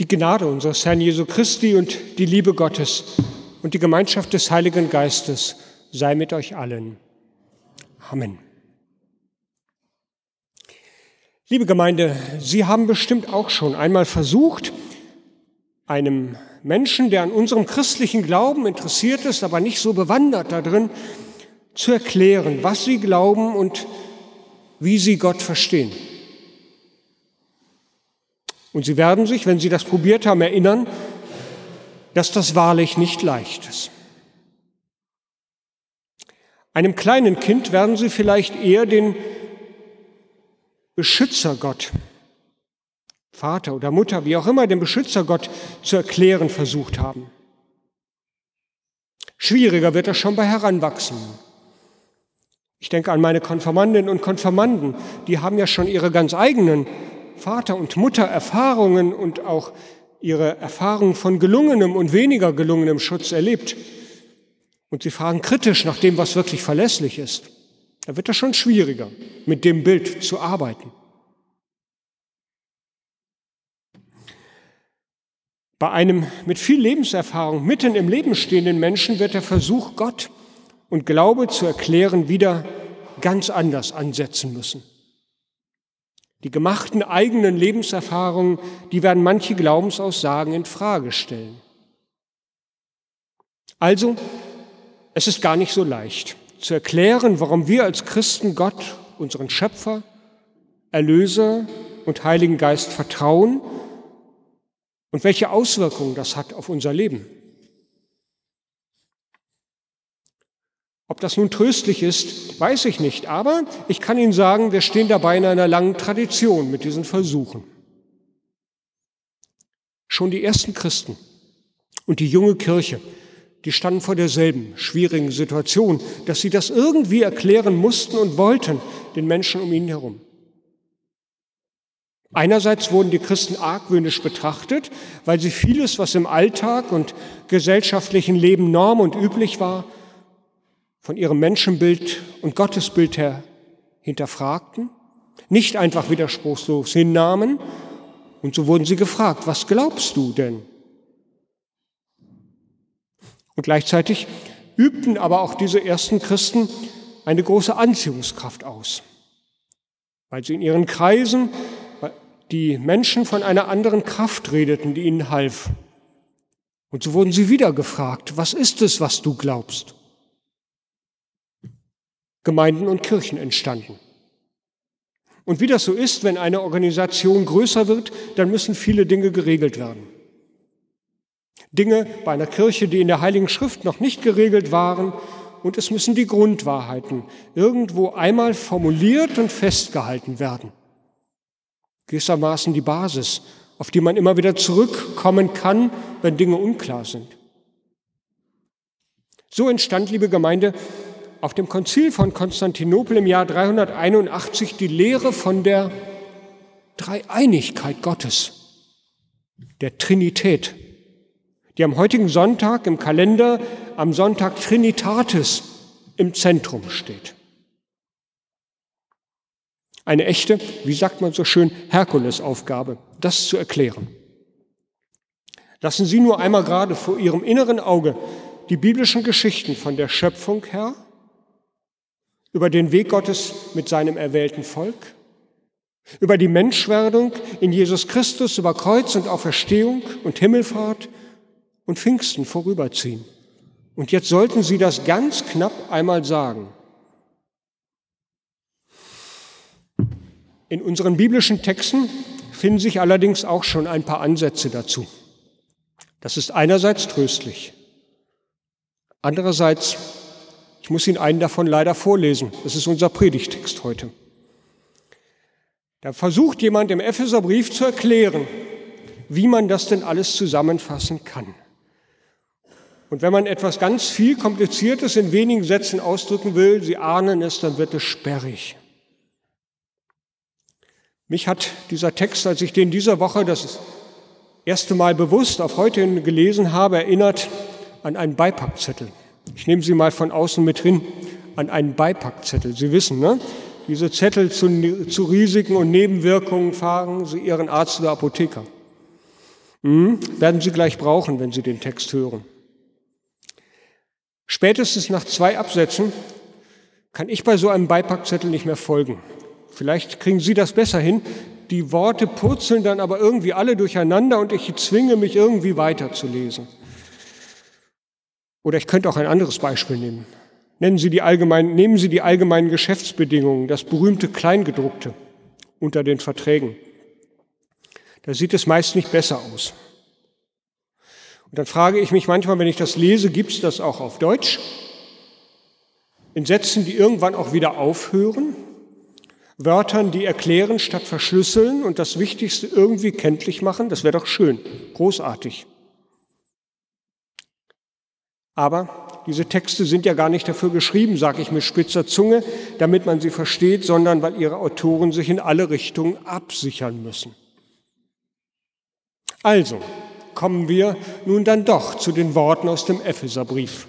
Die Gnade unseres Herrn Jesu Christi und die Liebe Gottes und die Gemeinschaft des Heiligen Geistes sei mit euch allen. Amen. Liebe Gemeinde, Sie haben bestimmt auch schon einmal versucht, einem Menschen, der an unserem christlichen Glauben interessiert ist, aber nicht so bewandert darin, zu erklären, was Sie glauben und wie Sie Gott verstehen. Und Sie werden sich, wenn Sie das probiert haben, erinnern, dass das wahrlich nicht leicht ist. Einem kleinen Kind werden Sie vielleicht eher den Beschützergott, Vater oder Mutter, wie auch immer, den Beschützergott zu erklären versucht haben. Schwieriger wird das schon bei Heranwachsenden. Ich denke an meine Konfirmandinnen und Konfirmanden, die haben ja schon ihre ganz eigenen Vater- und Muttererfahrungen und auch ihre Erfahrungen von gelungenem und weniger gelungenem Schutz erlebt. Und sie fragen kritisch nach dem, was wirklich verlässlich ist. Da wird es schon schwieriger, mit dem Bild zu arbeiten. Bei einem mit viel Lebenserfahrung mitten im Leben stehenden Menschen wird der Versuch, Gott und Glaube zu erklären, wieder ganz anders ansetzen müssen. Die gemachten eigenen Lebenserfahrungen, die werden manche Glaubensaussagen in Frage stellen. Also, es ist gar nicht so leicht zu erklären, warum wir als Christen Gott, unseren Schöpfer, Erlöser und Heiligen Geist vertrauen und welche Auswirkungen das hat auf unser Leben. Ob das nun tröstlich ist, weiß ich nicht, aber ich kann Ihnen sagen, wir stehen dabei in einer langen Tradition mit diesen Versuchen. Schon die ersten Christen und die junge Kirche, die standen vor derselben schwierigen Situation, dass sie das irgendwie erklären mussten und wollten den Menschen um ihn herum. Einerseits wurden die Christen argwöhnisch betrachtet, weil sie vieles, was im Alltag und gesellschaftlichen Leben Norm und üblich war, von ihrem Menschenbild und Gottesbild her hinterfragten, nicht einfach widerspruchslos hinnahmen. Und so wurden sie gefragt, was glaubst du denn? Und gleichzeitig übten aber auch diese ersten Christen eine große Anziehungskraft aus, weil sie in ihren Kreisen die Menschen von einer anderen Kraft redeten, die ihnen half. Und so wurden sie wieder gefragt, was ist es, was du glaubst? Gemeinden und Kirchen entstanden. Und wie das so ist, wenn eine Organisation größer wird, dann müssen viele Dinge geregelt werden. Dinge bei einer Kirche, die in der Heiligen Schrift noch nicht geregelt waren, und es müssen die Grundwahrheiten irgendwo einmal formuliert und festgehalten werden. Gewissermaßen die Basis, auf die man immer wieder zurückkommen kann, wenn Dinge unklar sind. So entstand, liebe Gemeinde, auf dem Konzil von Konstantinopel im Jahr 381 die Lehre von der Dreieinigkeit Gottes, der Trinität, die am heutigen Sonntag im Kalender am Sonntag Trinitatis im Zentrum steht. Eine echte, wie sagt man so schön, Herkulesaufgabe, das zu erklären. Lassen Sie nur einmal gerade vor Ihrem inneren Auge die biblischen Geschichten von der Schöpfung her über den Weg Gottes mit seinem erwählten Volk, über die Menschwerdung in Jesus Christus, über Kreuz und Auferstehung und Himmelfahrt und Pfingsten vorüberziehen. Und jetzt sollten Sie das ganz knapp einmal sagen. In unseren biblischen Texten finden sich allerdings auch schon ein paar Ansätze dazu. Das ist einerseits tröstlich, andererseits ich muss Ihnen einen davon leider vorlesen. Das ist unser Predigtext heute. Da versucht jemand im Epheserbrief zu erklären, wie man das denn alles zusammenfassen kann. Und wenn man etwas ganz viel Kompliziertes in wenigen Sätzen ausdrücken will, Sie ahnen es, dann wird es sperrig. Mich hat dieser Text, als ich den dieser Woche das erste Mal bewusst auf heute gelesen habe, erinnert an einen Beipackzettel. Ich nehme Sie mal von außen mit hin an einen Beipackzettel. Sie wissen, ne? diese Zettel zu, zu Risiken und Nebenwirkungen fahren Sie Ihren Arzt oder Apotheker. Hm, werden Sie gleich brauchen, wenn Sie den Text hören. Spätestens nach zwei Absätzen kann ich bei so einem Beipackzettel nicht mehr folgen. Vielleicht kriegen Sie das besser hin. Die Worte purzeln dann aber irgendwie alle durcheinander und ich zwinge mich irgendwie weiterzulesen. Oder ich könnte auch ein anderes Beispiel nehmen. Nennen Sie die allgemeinen, nehmen Sie die allgemeinen Geschäftsbedingungen, das berühmte Kleingedruckte unter den Verträgen. Da sieht es meist nicht besser aus. Und dann frage ich mich manchmal, wenn ich das lese, gibt es das auch auf Deutsch? In Sätzen, die irgendwann auch wieder aufhören? Wörtern, die erklären statt verschlüsseln und das Wichtigste irgendwie kenntlich machen? Das wäre doch schön, großartig. Aber diese Texte sind ja gar nicht dafür geschrieben, sage ich mit spitzer Zunge, damit man sie versteht, sondern weil ihre Autoren sich in alle Richtungen absichern müssen. Also, kommen wir nun dann doch zu den Worten aus dem Epheserbrief.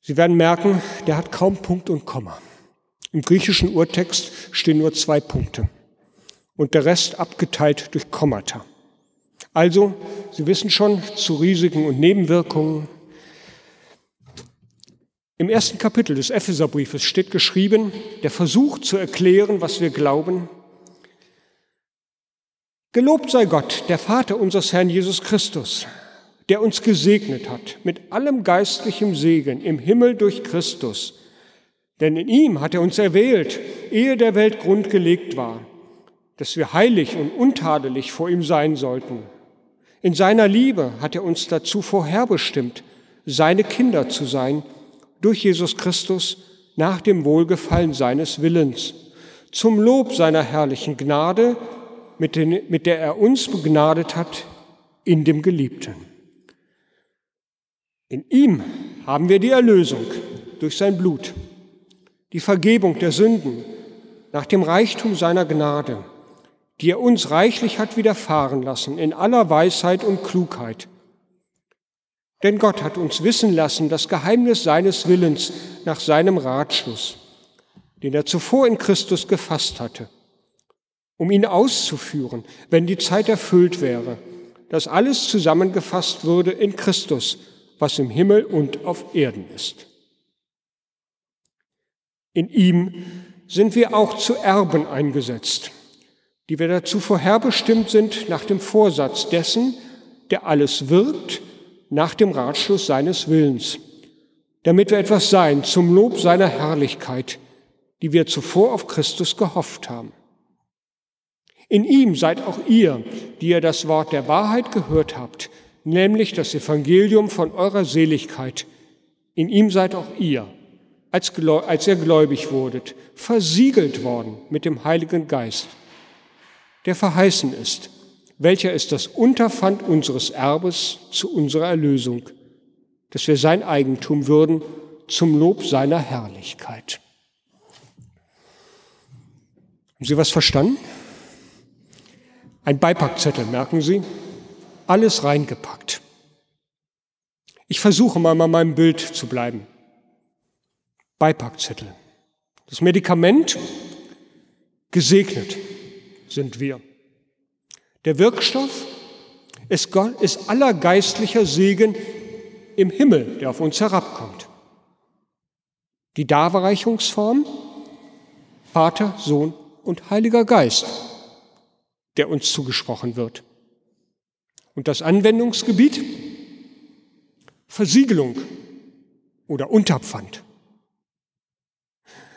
Sie werden merken, der hat kaum Punkt und Komma. Im griechischen Urtext stehen nur zwei Punkte und der Rest abgeteilt durch Kommata. Also, Sie wissen schon, zu Risiken und Nebenwirkungen. Im ersten Kapitel des Epheserbriefes steht geschrieben, der Versuch zu erklären, was wir glauben, Gelobt sei Gott, der Vater unseres Herrn Jesus Christus, der uns gesegnet hat mit allem geistlichen Segen im Himmel durch Christus. Denn in ihm hat er uns erwählt, ehe der Welt Grund gelegt war, dass wir heilig und untadelig vor ihm sein sollten. In seiner Liebe hat er uns dazu vorherbestimmt, seine Kinder zu sein, durch Jesus Christus nach dem Wohlgefallen seines Willens, zum Lob seiner herrlichen Gnade, mit, den, mit der er uns begnadet hat in dem Geliebten. In ihm haben wir die Erlösung durch sein Blut, die Vergebung der Sünden nach dem Reichtum seiner Gnade, die er uns reichlich hat widerfahren lassen in aller Weisheit und Klugheit. Denn Gott hat uns wissen lassen das Geheimnis seines Willens nach seinem Ratschluss, den er zuvor in Christus gefasst hatte um ihn auszuführen, wenn die Zeit erfüllt wäre, dass alles zusammengefasst würde in Christus, was im Himmel und auf Erden ist. In ihm sind wir auch zu Erben eingesetzt, die wir dazu vorherbestimmt sind nach dem Vorsatz dessen, der alles wirkt, nach dem Ratschluss seines Willens, damit wir etwas sein zum Lob seiner Herrlichkeit, die wir zuvor auf Christus gehofft haben. In ihm seid auch ihr, die ihr das Wort der Wahrheit gehört habt, nämlich das Evangelium von eurer Seligkeit. In ihm seid auch ihr, als, als ihr gläubig wurdet, versiegelt worden mit dem Heiligen Geist, der verheißen ist, welcher ist das Unterpfand unseres Erbes zu unserer Erlösung, dass wir sein Eigentum würden zum Lob seiner Herrlichkeit. Haben Sie was verstanden? Ein Beipackzettel, merken Sie? Alles reingepackt. Ich versuche mal bei meinem Bild zu bleiben. Beipackzettel. Das Medikament, gesegnet sind wir. Der Wirkstoff ist, Gott, ist aller geistlicher Segen im Himmel, der auf uns herabkommt. Die Darreichungsform, Vater, Sohn und Heiliger Geist der uns zugesprochen wird. Und das Anwendungsgebiet? Versiegelung oder Unterpfand.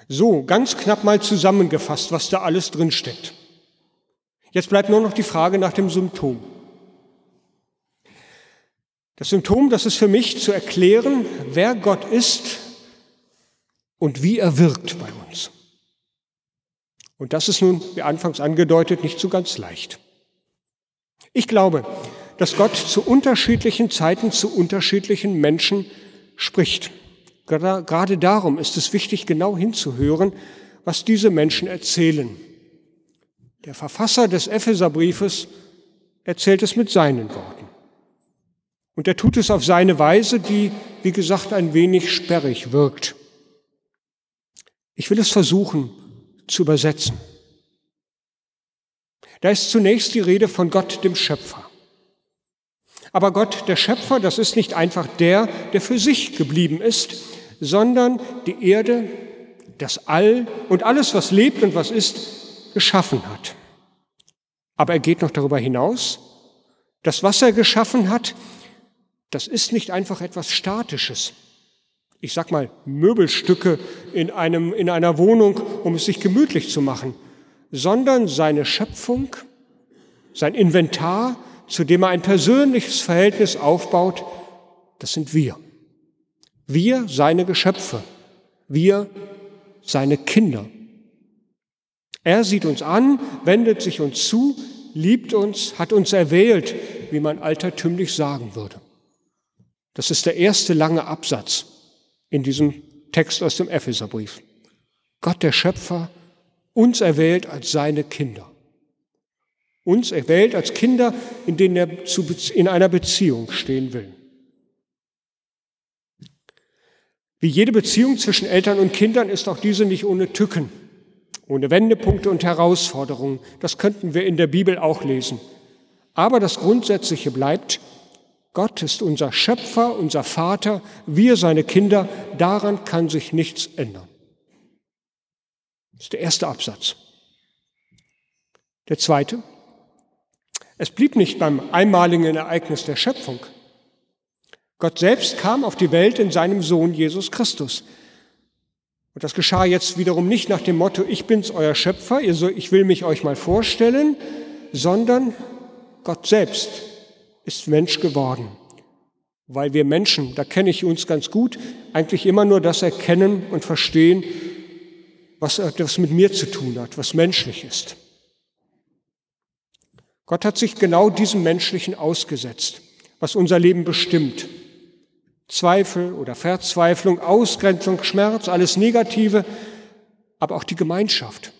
So, ganz knapp mal zusammengefasst, was da alles drinsteckt. Jetzt bleibt nur noch die Frage nach dem Symptom. Das Symptom, das ist für mich zu erklären, wer Gott ist und wie er wirkt bei uns. Und das ist nun, wie anfangs angedeutet, nicht so ganz leicht. Ich glaube, dass Gott zu unterschiedlichen Zeiten zu unterschiedlichen Menschen spricht. Gerade darum ist es wichtig, genau hinzuhören, was diese Menschen erzählen. Der Verfasser des Epheserbriefes erzählt es mit seinen Worten. Und er tut es auf seine Weise, die, wie gesagt, ein wenig sperrig wirkt. Ich will es versuchen, zu übersetzen. Da ist zunächst die Rede von Gott, dem Schöpfer. Aber Gott, der Schöpfer, das ist nicht einfach der, der für sich geblieben ist, sondern die Erde, das All und alles, was lebt und was ist, geschaffen hat. Aber er geht noch darüber hinaus. Das, was er geschaffen hat, das ist nicht einfach etwas Statisches. Ich sag mal, Möbelstücke in, einem, in einer Wohnung, um es sich gemütlich zu machen, sondern seine Schöpfung, sein Inventar, zu dem er ein persönliches Verhältnis aufbaut, das sind wir. Wir, seine Geschöpfe. Wir, seine Kinder. Er sieht uns an, wendet sich uns zu, liebt uns, hat uns erwählt, wie man altertümlich sagen würde. Das ist der erste lange Absatz in diesem Text aus dem Epheserbrief. Gott der Schöpfer, uns erwählt als seine Kinder. Uns erwählt als Kinder, in denen er in einer Beziehung stehen will. Wie jede Beziehung zwischen Eltern und Kindern ist auch diese nicht ohne Tücken, ohne Wendepunkte und Herausforderungen. Das könnten wir in der Bibel auch lesen. Aber das Grundsätzliche bleibt, Gott ist unser Schöpfer, unser Vater, wir seine Kinder, daran kann sich nichts ändern. Das ist der erste Absatz. Der zweite, es blieb nicht beim einmaligen Ereignis der Schöpfung. Gott selbst kam auf die Welt in seinem Sohn Jesus Christus. Und das geschah jetzt wiederum nicht nach dem Motto, ich bin's euer Schöpfer, ich will mich euch mal vorstellen, sondern Gott selbst ist Mensch geworden. Weil wir Menschen, da kenne ich uns ganz gut, eigentlich immer nur das erkennen und verstehen, was das mit mir zu tun hat, was menschlich ist. Gott hat sich genau diesem Menschlichen ausgesetzt, was unser Leben bestimmt. Zweifel oder Verzweiflung, Ausgrenzung, Schmerz, alles Negative, aber auch die Gemeinschaft,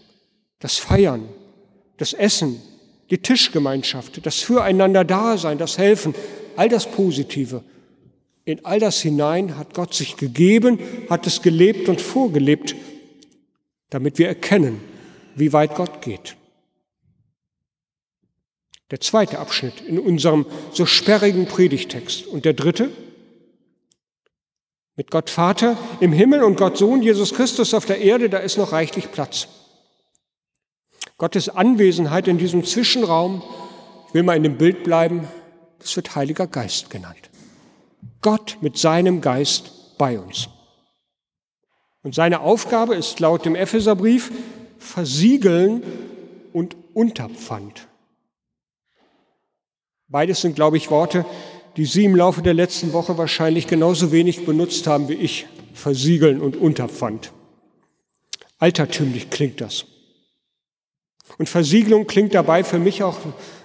das Feiern, das Essen, die Tischgemeinschaft, das Füreinander-Dasein, das Helfen, all das Positive. In all das hinein hat Gott sich gegeben, hat es gelebt und vorgelebt, damit wir erkennen, wie weit Gott geht. Der zweite Abschnitt in unserem so sperrigen Predigtext. Und der dritte, mit Gott Vater im Himmel und Gott Sohn Jesus Christus auf der Erde, da ist noch reichlich Platz. Gottes Anwesenheit in diesem Zwischenraum, ich will mal in dem Bild bleiben, das wird Heiliger Geist genannt. Gott mit seinem Geist bei uns. Und seine Aufgabe ist laut dem Epheserbrief versiegeln und Unterpfand. Beides sind, glaube ich, Worte, die Sie im Laufe der letzten Woche wahrscheinlich genauso wenig benutzt haben wie ich, versiegeln und Unterpfand. Altertümlich klingt das. Und Versiegelung klingt dabei für mich auch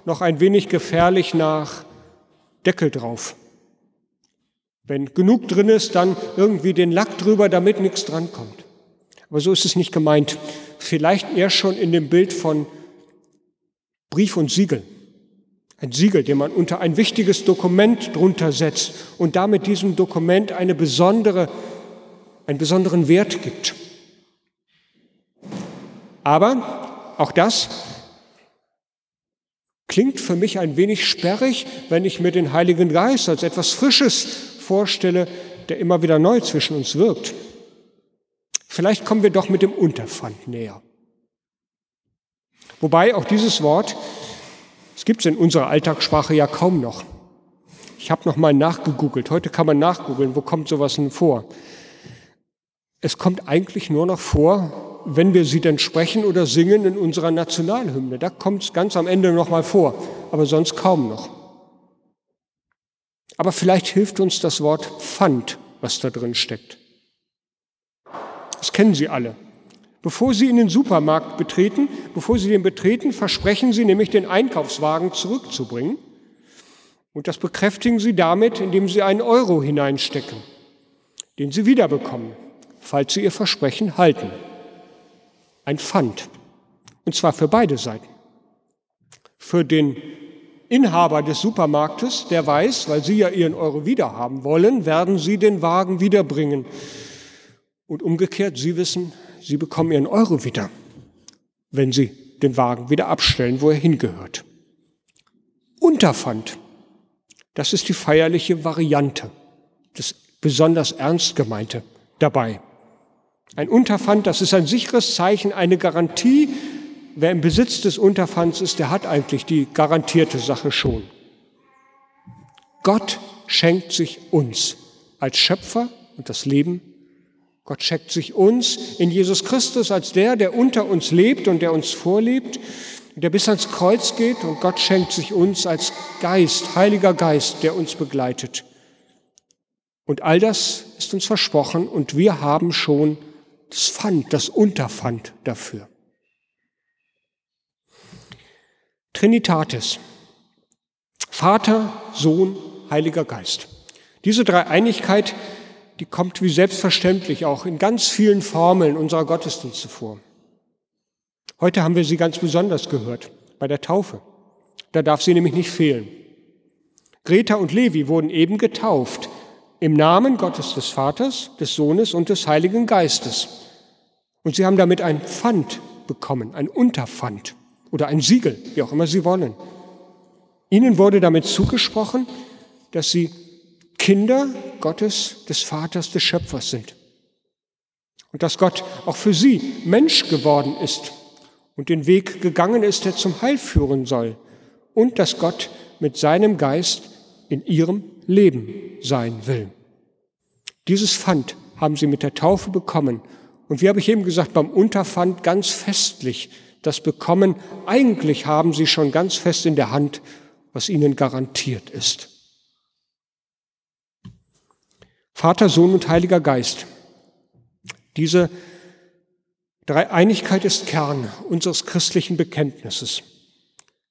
noch ein wenig gefährlich nach Deckel drauf. Wenn genug drin ist, dann irgendwie den Lack drüber, damit nichts drankommt. Aber so ist es nicht gemeint. Vielleicht eher schon in dem Bild von Brief und Siegel. Ein Siegel, den man unter ein wichtiges Dokument drunter setzt und damit diesem Dokument eine besondere, einen besonderen Wert gibt. Aber auch das klingt für mich ein wenig sperrig, wenn ich mir den Heiligen Geist als etwas Frisches vorstelle, der immer wieder neu zwischen uns wirkt. Vielleicht kommen wir doch mit dem Unterpfand näher. Wobei auch dieses Wort das gibt es in unserer Alltagssprache ja kaum noch. Ich habe noch mal nachgegoogelt. Heute kann man nachgoogeln, wo kommt sowas denn vor? Es kommt eigentlich nur noch vor, wenn wir sie denn sprechen oder singen in unserer Nationalhymne. Da kommt es ganz am Ende noch mal vor, aber sonst kaum noch. Aber vielleicht hilft uns das Wort Pfand, was da drin steckt. Das kennen Sie alle. Bevor Sie in den Supermarkt betreten, bevor Sie den betreten, versprechen Sie nämlich, den Einkaufswagen zurückzubringen. Und das bekräftigen Sie damit, indem Sie einen Euro hineinstecken, den Sie wiederbekommen, falls Sie Ihr Versprechen halten. Ein Pfand. Und zwar für beide Seiten. Für den Inhaber des Supermarktes, der weiß, weil Sie ja Ihren Euro wiederhaben wollen, werden Sie den Wagen wiederbringen. Und umgekehrt, Sie wissen, Sie bekommen Ihren Euro wieder, wenn Sie den Wagen wieder abstellen, wo er hingehört. Unterpfand. Das ist die feierliche Variante, das besonders ernst gemeinte dabei. Ein Unterpfand, das ist ein sicheres Zeichen, eine Garantie. Wer im Besitz des Unterpfands ist, der hat eigentlich die garantierte Sache schon. Gott schenkt sich uns als Schöpfer und das Leben. Gott schenkt sich uns in Jesus Christus als der, der unter uns lebt und der uns vorlebt, der bis ans Kreuz geht. Und Gott schenkt sich uns als Geist, Heiliger Geist, der uns begleitet. Und all das ist uns versprochen und wir haben schon das Pfand, das Unterpfand dafür. Trinitatis. Vater, Sohn, Heiliger Geist. Diese Dreieinigkeit, die kommt wie selbstverständlich auch in ganz vielen Formeln unserer Gottesdienste vor. Heute haben wir sie ganz besonders gehört, bei der Taufe. Da darf sie nämlich nicht fehlen. Greta und Levi wurden eben getauft im Namen Gottes des Vaters, des Sohnes und des Heiligen Geistes. Und sie haben damit ein Pfand bekommen, ein Unterpfand oder ein Siegel, wie auch immer sie wollen. Ihnen wurde damit zugesprochen, dass sie Kinder Gottes, des Vaters, des Schöpfers sind. Und dass Gott auch für sie Mensch geworden ist und den Weg gegangen ist, der zum Heil führen soll. Und dass Gott mit seinem Geist in ihrem Leben sein will. Dieses Pfand haben sie mit der Taufe bekommen. Und wie habe ich eben gesagt, beim Unterpfand ganz festlich das bekommen. Eigentlich haben sie schon ganz fest in der Hand, was ihnen garantiert ist. Vater, Sohn und Heiliger Geist. Diese Dreieinigkeit ist Kern unseres christlichen Bekenntnisses.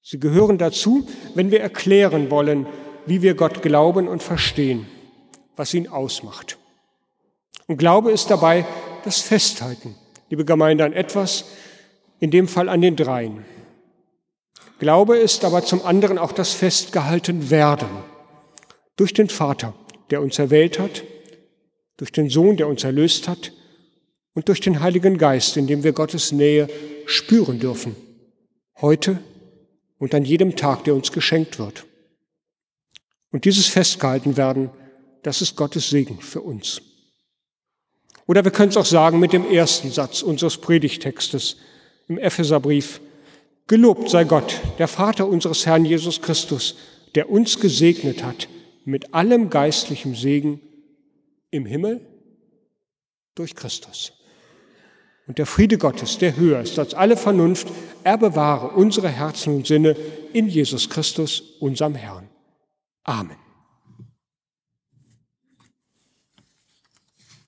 Sie gehören dazu, wenn wir erklären wollen, wie wir Gott glauben und verstehen, was ihn ausmacht. Und Glaube ist dabei das Festhalten, liebe Gemeinde, an etwas, in dem Fall an den Dreien. Glaube ist aber zum anderen auch das Festgehalten werden durch den Vater, der uns erwählt hat, durch den Sohn, der uns erlöst hat und durch den Heiligen Geist, in dem wir Gottes Nähe spüren dürfen, heute und an jedem Tag, der uns geschenkt wird. Und dieses festgehalten werden, das ist Gottes Segen für uns. Oder wir können es auch sagen mit dem ersten Satz unseres Predigtextes im Epheserbrief. Gelobt sei Gott, der Vater unseres Herrn Jesus Christus, der uns gesegnet hat mit allem geistlichen Segen im Himmel durch Christus. Und der Friede Gottes, der höher ist als alle Vernunft, er bewahre unsere Herzen und Sinne in Jesus Christus, unserem Herrn. Amen.